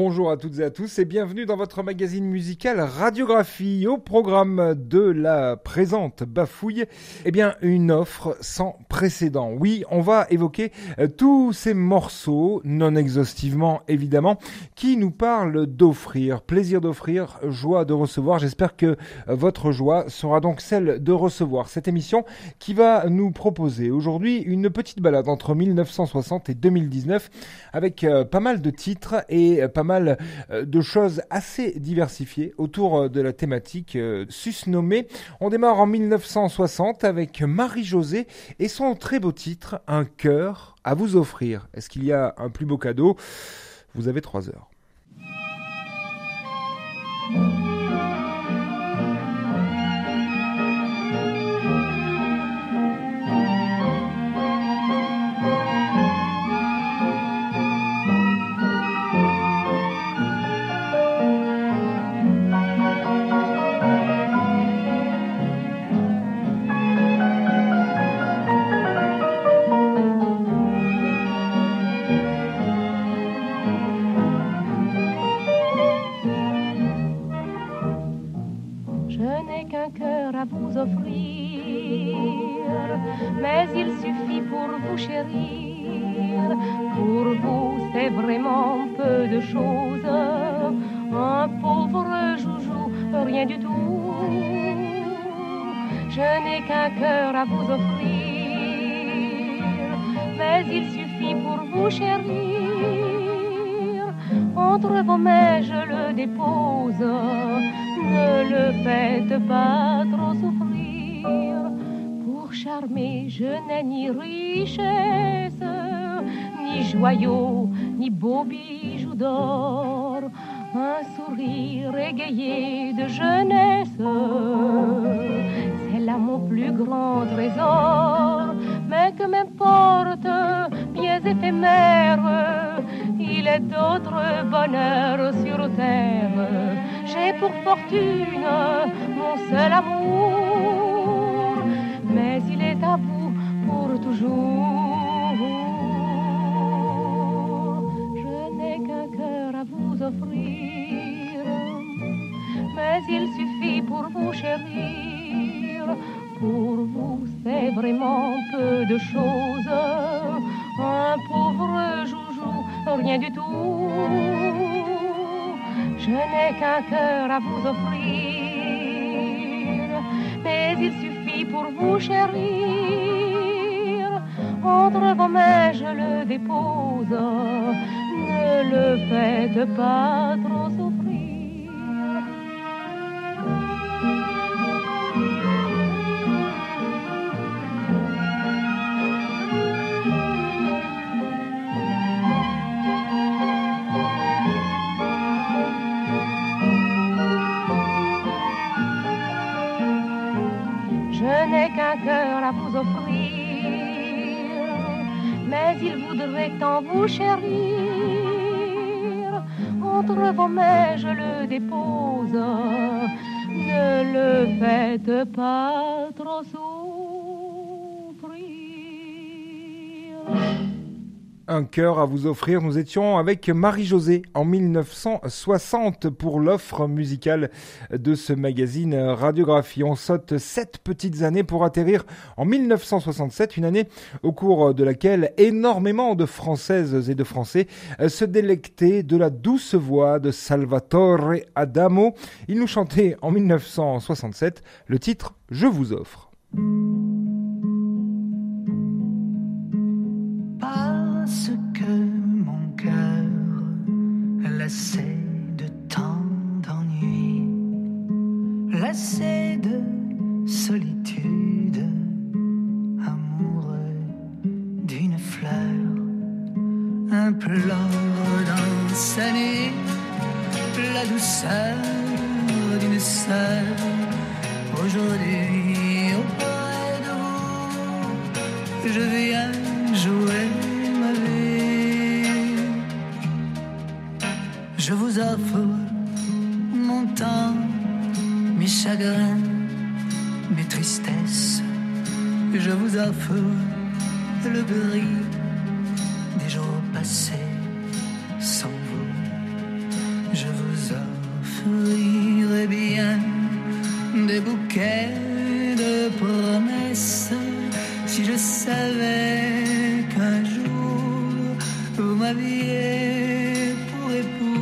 Bonjour à toutes et à tous et bienvenue dans votre magazine musical Radiographie. Au programme de la présente bafouille, eh bien, une offre sans précédent. Oui, on va évoquer euh, tous ces morceaux, non exhaustivement évidemment, qui nous parlent d'offrir, plaisir d'offrir, joie de recevoir. J'espère que euh, votre joie sera donc celle de recevoir cette émission qui va nous proposer aujourd'hui une petite balade entre 1960 et 2019 avec euh, pas mal de titres et pas mal euh, de choses assez diversifiées autour euh, de la thématique euh, susnommée. On démarre en 1960 avec Marie-Josée et son très beau titre, Un cœur à vous offrir. Est-ce qu'il y a un plus beau cadeau? Vous avez trois heures. Du tout. Je n'ai qu'un cœur à vous offrir, mais il suffit pour vous chérir. Entre vos mains, je le dépose. Ne le faites pas trop souffrir. Pour charmer, je n'ai ni richesse, ni joyaux, ni beaux bijoux d'or. Un sourire égayé de jeunesse, c'est là mon plus grand trésor. Mais que m'importe, biens éphémères, il est d'autres bonheurs sur terre. J'ai pour fortune mon seul amour, mais il est à vous pour toujours. Il suffit pour vous chérir. Pour vous, c'est vraiment peu de choses. Un pauvre joujou, rien du tout. Je n'ai qu'un cœur à vous offrir, mais il suffit pour vous chérir. Entre vos mains, je le dépose. Ne le faites pas trop. Je n'ai qu'un cœur à vous offrir, mais il voudrait tant vous chérir. Entre vos mains, je le dépose. Ne le faites pas trop souffrir. Un cœur à vous offrir. Nous étions avec Marie-Josée en 1960 pour l'offre musicale de ce magazine Radiographie. On saute sept petites années pour atterrir en 1967, une année au cours de laquelle énormément de Françaises et de Français se délectaient de la douce voix de Salvatore Adamo. Il nous chantait en 1967 le titre Je vous offre. Parce que mon cœur, lassé de tant d'ennui, lassé de solitude, amoureux d'une fleur, implore dans sa nuit la douceur d'une sœur. Aujourd'hui, auprès de vous, je viens jouer Je vous offre le gris des jours passés sans vous. Je vous offrirai bien des bouquets de promesses si je savais qu'un jour vous m'aviez pour époux.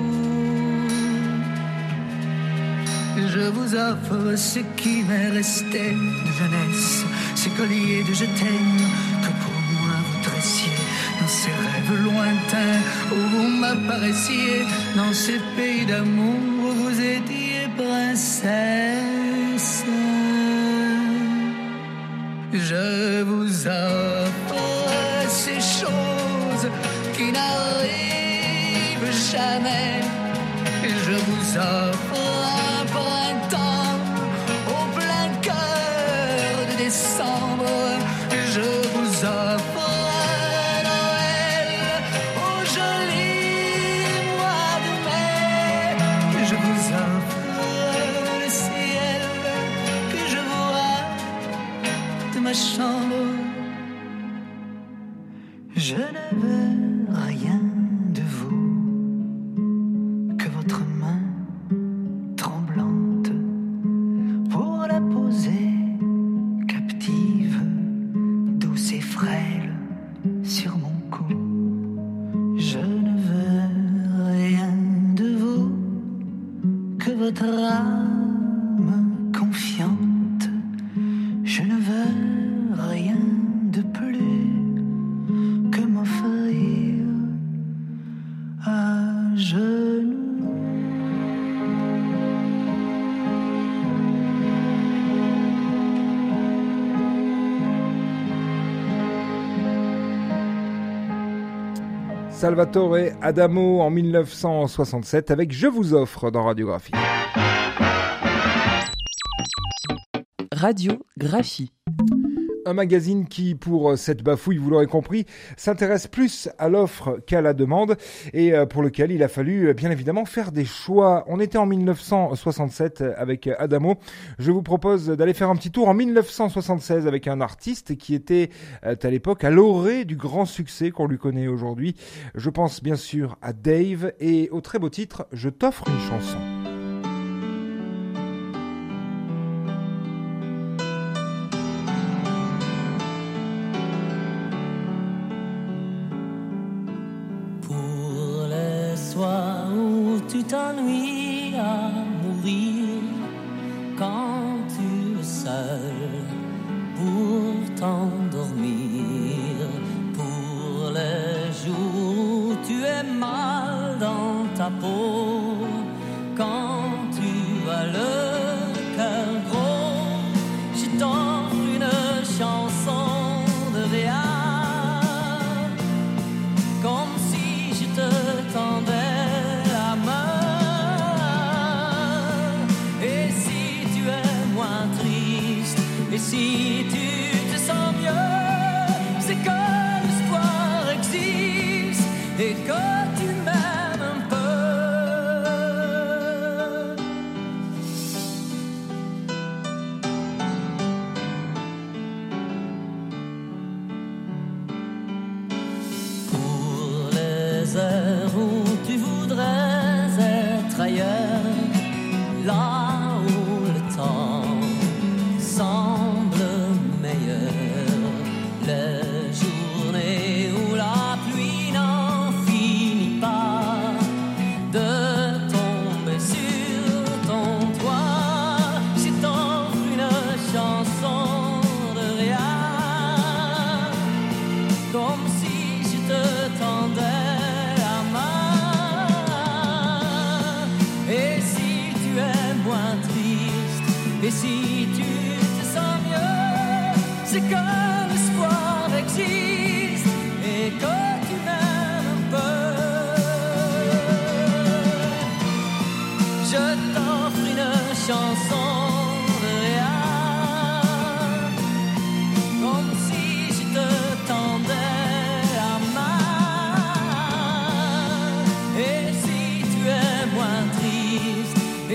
Je vous offre ce qui m'est resté de jeunesse, ces colliers de je que pour moi vous dressiez dans ces rêves lointains où vous m'apparaissiez, dans ces pays d'amour où vous étiez princesse. Chambre. Je ne veux Salvatore Adamo en 1967 avec Je vous offre dans Radiographie. Radiographie. Un magazine qui, pour cette bafouille, vous l'aurez compris, s'intéresse plus à l'offre qu'à la demande et euh, pour lequel il a fallu euh, bien évidemment faire des choix. On était en 1967 avec Adamo. Je vous propose d'aller faire un petit tour en 1976 avec un artiste qui était euh, à l'époque à l'orée du grand succès qu'on lui connaît aujourd'hui. Je pense bien sûr à Dave et au très beau titre Je t'offre une chanson. Dans ta peau, quand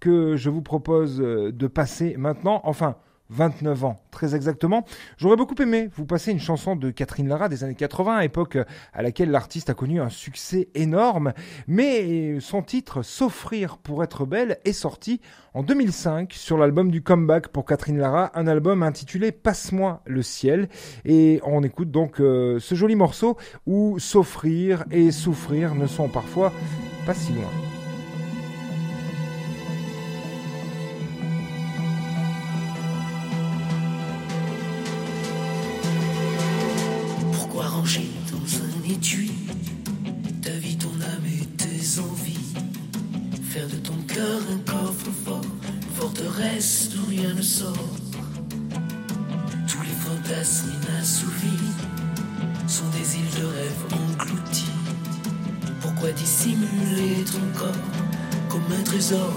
que je vous propose de passer maintenant. Enfin, 29 ans, très exactement. J'aurais beaucoup aimé vous passer une chanson de Catherine Lara des années 80, époque à laquelle l'artiste a connu un succès énorme, mais son titre S'offrir pour être belle est sorti en 2005 sur l'album du comeback pour Catherine Lara, un album intitulé Passe-moi le ciel, et on écoute donc euh, ce joli morceau où s'offrir et souffrir ne sont parfois pas si loin. Tous les fantasmes inassouvis sont des îles de rêve englouties. Pourquoi dissimuler ton corps comme un trésor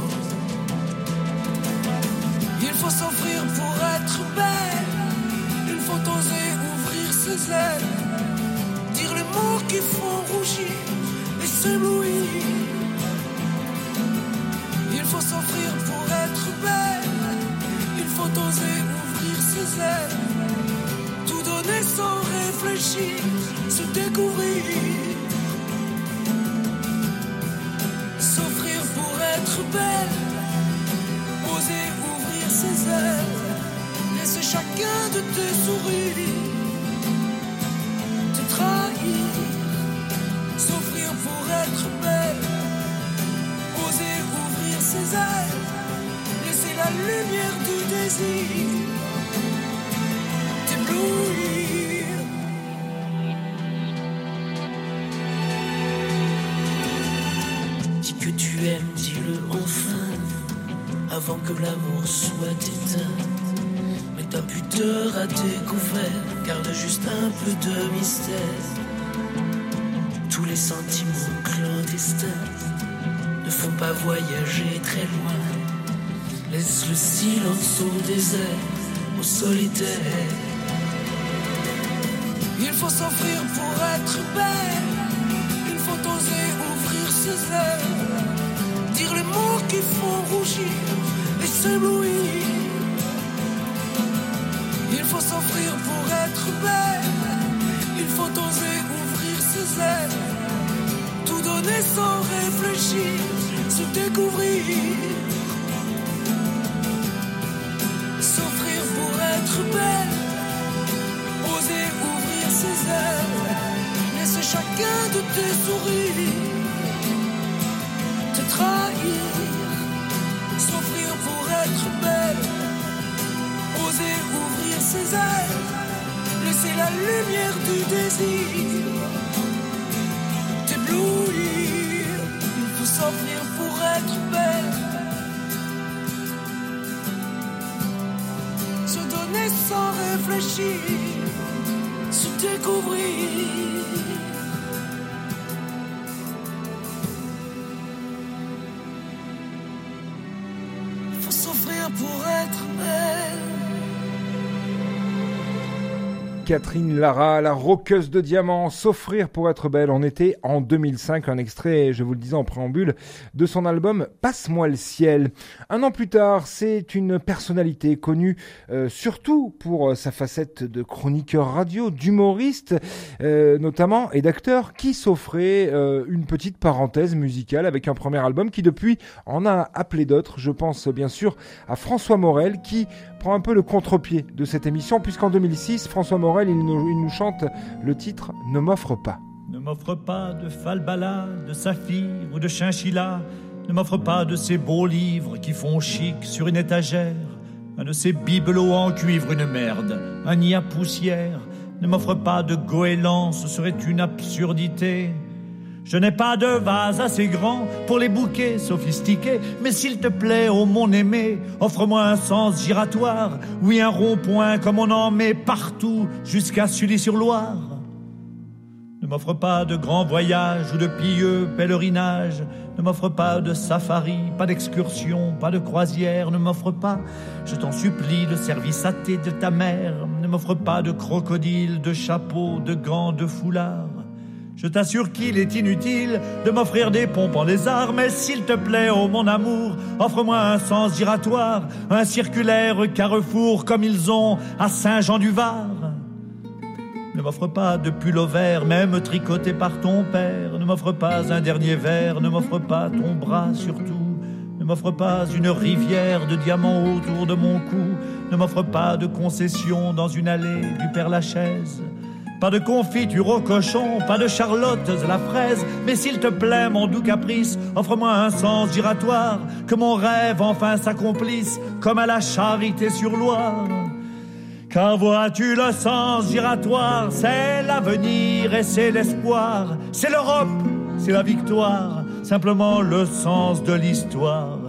oser ouvrir ses ailes, tout donner sans réfléchir, se découvrir. S'offrir pour être belle, oser ouvrir ses ailes, laisser chacun de tes sourires S'offrir pour être belle, oser ouvrir ses ailes, la lumière du désir t'éblouir. Dis que tu aimes, dis-le enfin, avant que l'amour soit éteint. Mais ta pudeur a découvert, garde juste un peu de mystère tous les sentiments clandestins ne font pas voyager très loin. Laisse le silence au désert, au solitaire. Il faut s'offrir pour être belle. Il faut oser ouvrir ses ailes. Dire les mots qui font rougir et s'éblouir. Il faut s'offrir pour être belle. Il faut oser ouvrir ses ailes donner sans réfléchir, se découvrir. Être belle, oser ouvrir ses ailes, laisser chacun de tes sourires te trahir. S'offrir pour être belle, oser ouvrir ses ailes, laisser la lumière du désir réfléchir, se découvrir. Catherine Lara, la roqueuse de diamants, s'offrir pour être belle. On était en 2005, un extrait, je vous le disais en préambule, de son album Passe-moi le ciel. Un an plus tard, c'est une personnalité connue euh, surtout pour euh, sa facette de chroniqueur radio, d'humoriste euh, notamment, et d'acteur qui s'offrait une petite parenthèse musicale avec un premier album qui depuis en a appelé d'autres. Je pense bien sûr à François Morel qui prend un peu le contre-pied de cette émission, puisqu'en 2006, François Morel, il nous, chante le titre Ne m'offre pas. Ne m'offre pas de falbala, de saphir ou de chinchilla. Ne m'offre pas de ces beaux livres qui font chic sur une étagère. Un de ces bibelots en cuivre, une merde, un nid à poussière. Ne m'offre pas de goéland, ce serait une absurdité. Je n'ai pas de vase assez grand pour les bouquets sophistiqués, mais s'il te plaît, ô mon aimé, offre-moi un sens giratoire, oui un rond-point comme on en met partout jusqu'à Sully-sur-Loire. Ne m'offre pas de grands voyages ou de pieux pèlerinages, ne m'offre pas de safari, pas d'excursion, pas de croisière, ne m'offre pas, je t'en supplie, le service athée de ta mère, m'offre pas de crocodile, de chapeau, de gants, de foulard. Je t'assure qu'il est inutile de m'offrir des pompes en lézard, mais s'il te plaît, oh mon amour, offre-moi un sens giratoire, un circulaire carrefour comme ils ont à Saint-Jean-du-Var. Ne m'offre pas de pull au vert, même tricoté par ton père. Ne m'offre pas un dernier verre, ne m'offre pas ton bras surtout. Ne m'offre pas une rivière de diamants autour de mon cou. Ne m'offre pas de concession dans une allée du Père Lachaise. Pas de confiture au cochon, pas de charlotte à la fraise. Mais s'il te plaît, mon doux caprice, offre-moi un sens giratoire. Que mon rêve enfin s'accomplisse comme à la charité sur Loire. Car vois-tu le sens giratoire, c'est l'avenir et c'est l'espoir, c'est l'Europe, c'est la victoire, simplement le sens de l'histoire.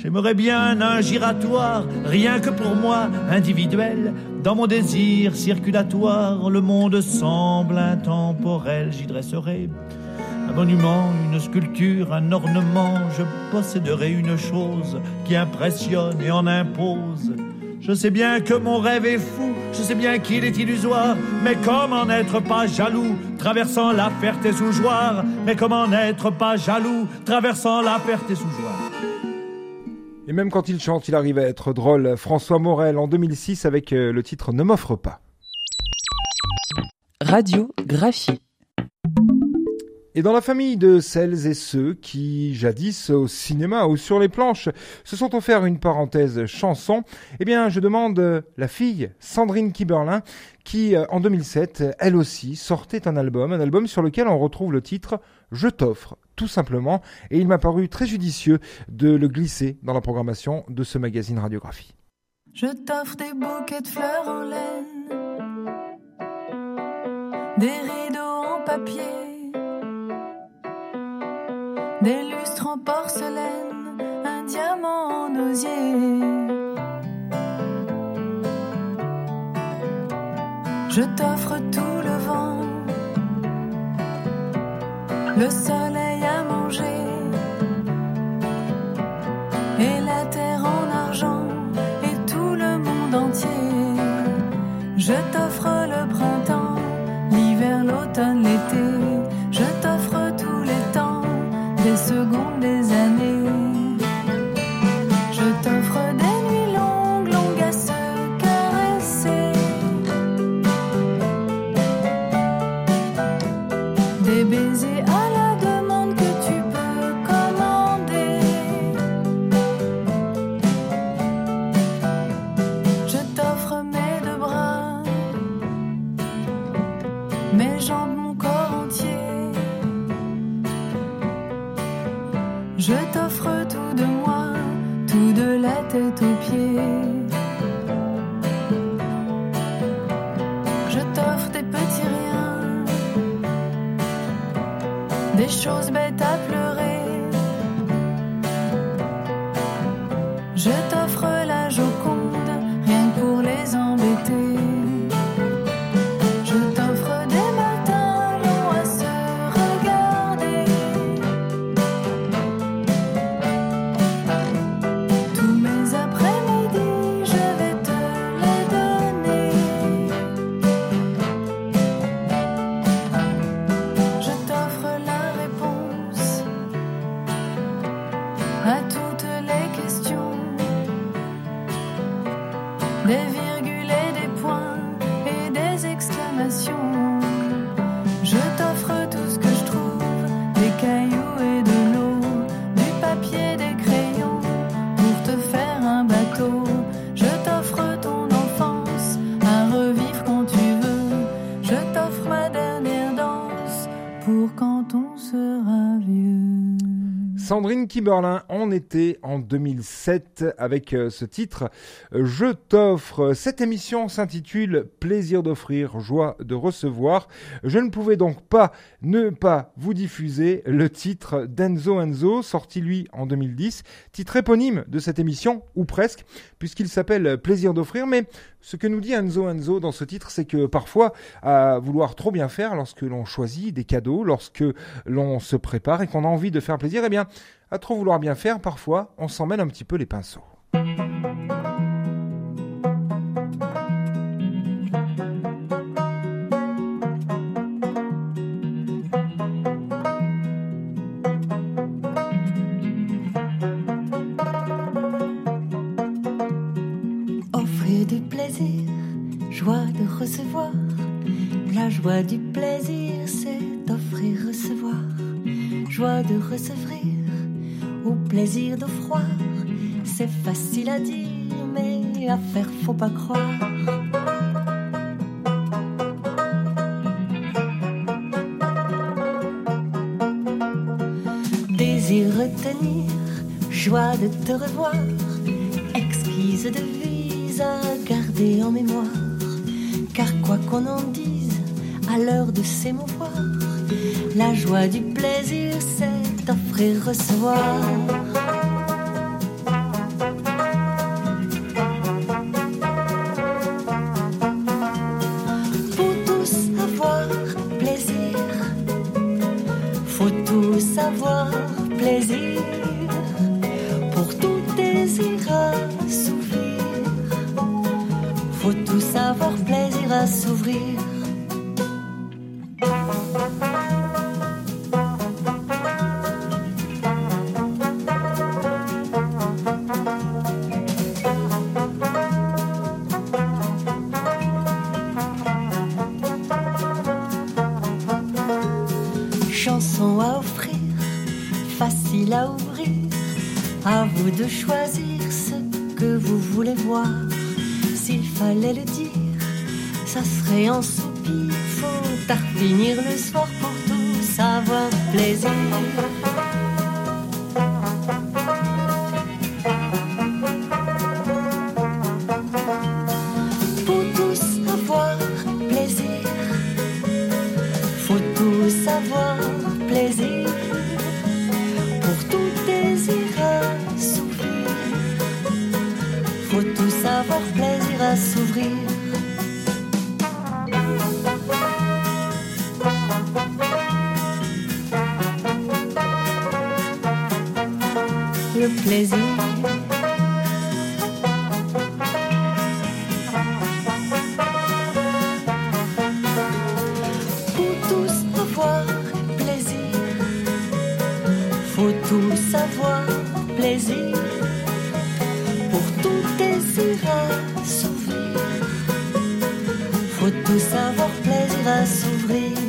J'aimerais bien un giratoire, rien que pour moi, individuel. Dans mon désir circulatoire, le monde semble intemporel. J'y dresserai un monument, une sculpture, un ornement. Je posséderai une chose qui impressionne et en impose. Je sais bien que mon rêve est fou, je sais bien qu'il est illusoire, mais comment n'être pas jaloux, traversant la ferté sous joie Mais comment n'être pas jaloux, traversant la ferté sous joie Et même quand il chante, il arrive à être drôle. François Morel en 2006 avec euh, le titre Ne m'offre pas. Radiographie. Et dans la famille de celles et ceux qui, jadis au cinéma ou sur les planches, se sont offerts une parenthèse chanson, eh bien, je demande euh, la fille, Sandrine Kiberlin, qui, euh, en 2007, elle aussi, sortait un album, un album sur lequel on retrouve le titre Je t'offre, tout simplement, et il m'a paru très judicieux de le glisser dans la programmation de ce magazine Radiographie. Je t'offre des bouquets de fleurs en laine, des rideaux en papier des lustres en porcelaine, un diamant en osier. Je t'offre tout le soleil à manger et la terre en argent et tout le monde entier. Je t'offre Sandrine Kiberlin, on était en 2007 avec euh, ce titre euh, Je t'offre. Cette émission s'intitule Plaisir d'offrir, joie de recevoir. Je ne pouvais donc pas ne pas vous diffuser le titre d'Enzo Enzo, sorti lui en 2010, titre éponyme de cette émission, ou presque, puisqu'il s'appelle Plaisir d'offrir. Mais ce que nous dit Enzo Enzo dans ce titre, c'est que parfois, à vouloir trop bien faire lorsque l'on choisit des cadeaux, lorsque l'on se prépare et qu'on a envie de faire plaisir, eh bien, à trop vouloir bien faire, parfois, on s'en mêle un petit peu les pinceaux. Offrir du plaisir, joie de recevoir. La joie du plaisir, c'est offrir, recevoir. Joie de recevoir plaisir d'offroir. C'est facile à dire, mais à faire, faut pas croire. Désir retenir, joie de te revoir, exquise devise à garder en mémoire. Car quoi qu'on en dise, à l'heure de s'émouvoir, la joie du plaisir, c'est offrir, recevoir. Chanson à offrir, facile à ouvrir. À vous de choisir ce que vous voulez voir. S'il fallait le dire, ça serait en soupir. Faut tartinir le soir pour tous avoir plaisir. Le plaisir. Pour tous avoir plaisir. Faut tous avoir plaisir. Pour tout désir assouvir. Faut tous avoir plaisir à s'ouvrir.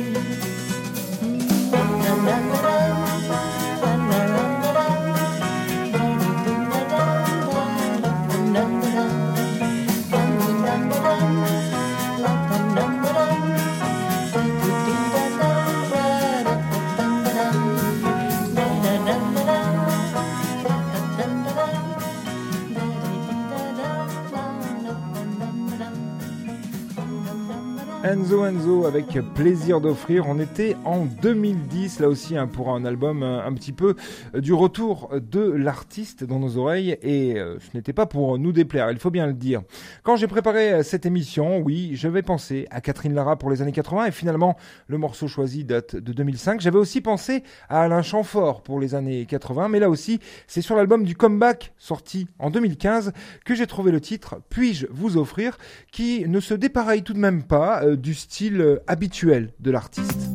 Enzo Enzo avec plaisir d'offrir. On était en 2010, là aussi hein, pour un album euh, un petit peu euh, du retour de l'artiste dans nos oreilles et euh, ce n'était pas pour nous déplaire, il faut bien le dire. Quand j'ai préparé cette émission, oui, j'avais pensé à Catherine Lara pour les années 80 et finalement le morceau choisi date de 2005. J'avais aussi pensé à Alain Chamfort pour les années 80, mais là aussi c'est sur l'album du comeback sorti en 2015 que j'ai trouvé le titre Puis-je vous offrir qui ne se dépareille tout de même pas du style euh, habituel de l'artiste.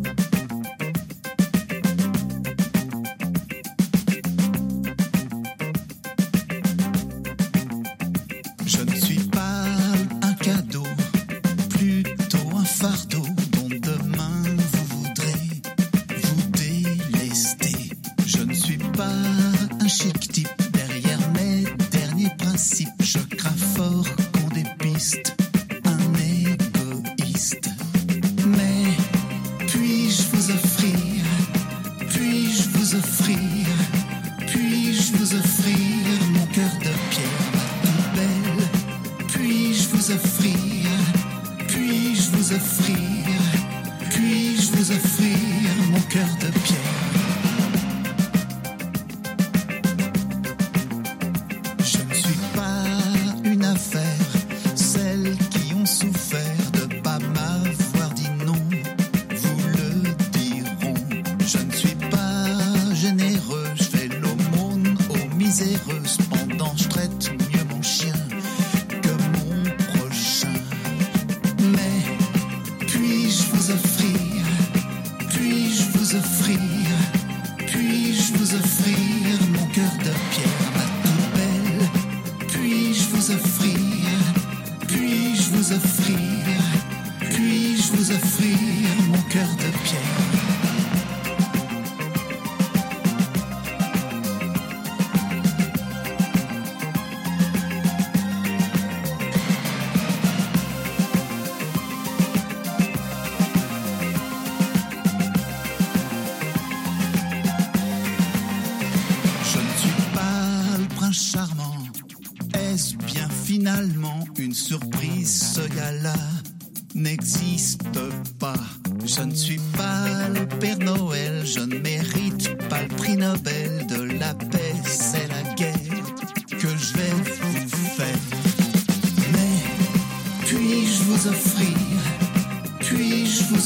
Je ne suis pas un cadeau, plutôt un fardeau dont demain vous voudrez vous délester. Je ne suis pas un chic type derrière mes derniers principes. Je crains fort qu'on dépiste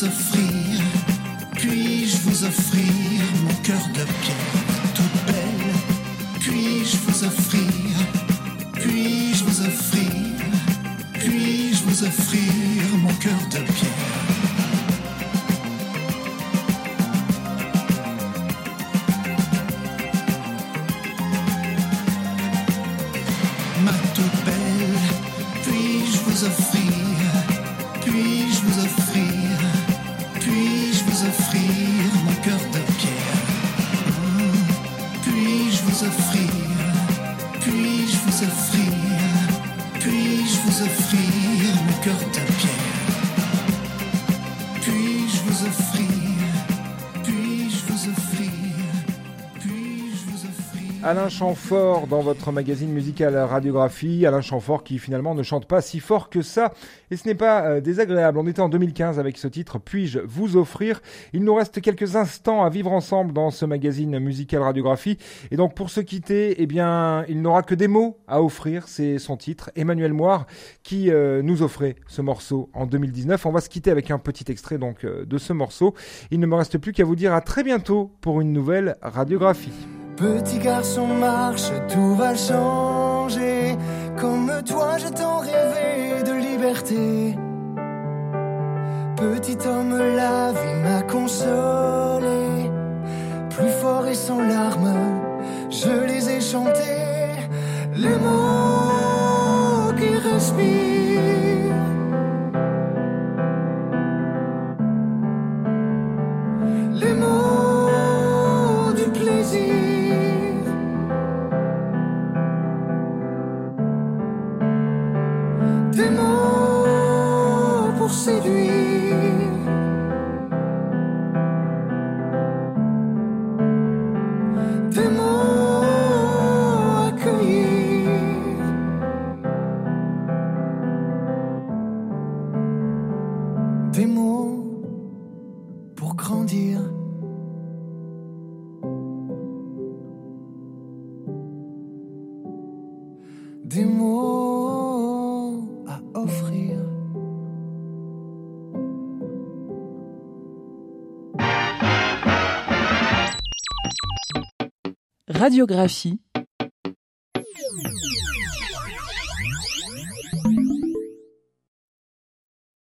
offrir, puis-je vous offrir mon cœur de pierre toute belle, puis-je vous offrir, Alain Chamfort dans votre magazine musical Radiographie. Alain Chamfort qui finalement ne chante pas si fort que ça. Et ce n'est pas euh, désagréable. On était en 2015 avec ce titre Puis-je vous offrir? Il nous reste quelques instants à vivre ensemble dans ce magazine musical Radiographie. Et donc pour se quitter, eh bien, il n'aura que des mots à offrir. C'est son titre, Emmanuel Moire, qui euh, nous offrait ce morceau en 2019. On va se quitter avec un petit extrait donc euh, de ce morceau. Il ne me reste plus qu'à vous dire à très bientôt pour une nouvelle radiographie. Petit garçon marche, tout va changer. Comme toi, je t'en rêvé de liberté. Petit homme, la vie m'a consolé. Plus fort et sans larmes, je les ai chantés. Les mots qui respirent. Les mots du plaisir. Radiographie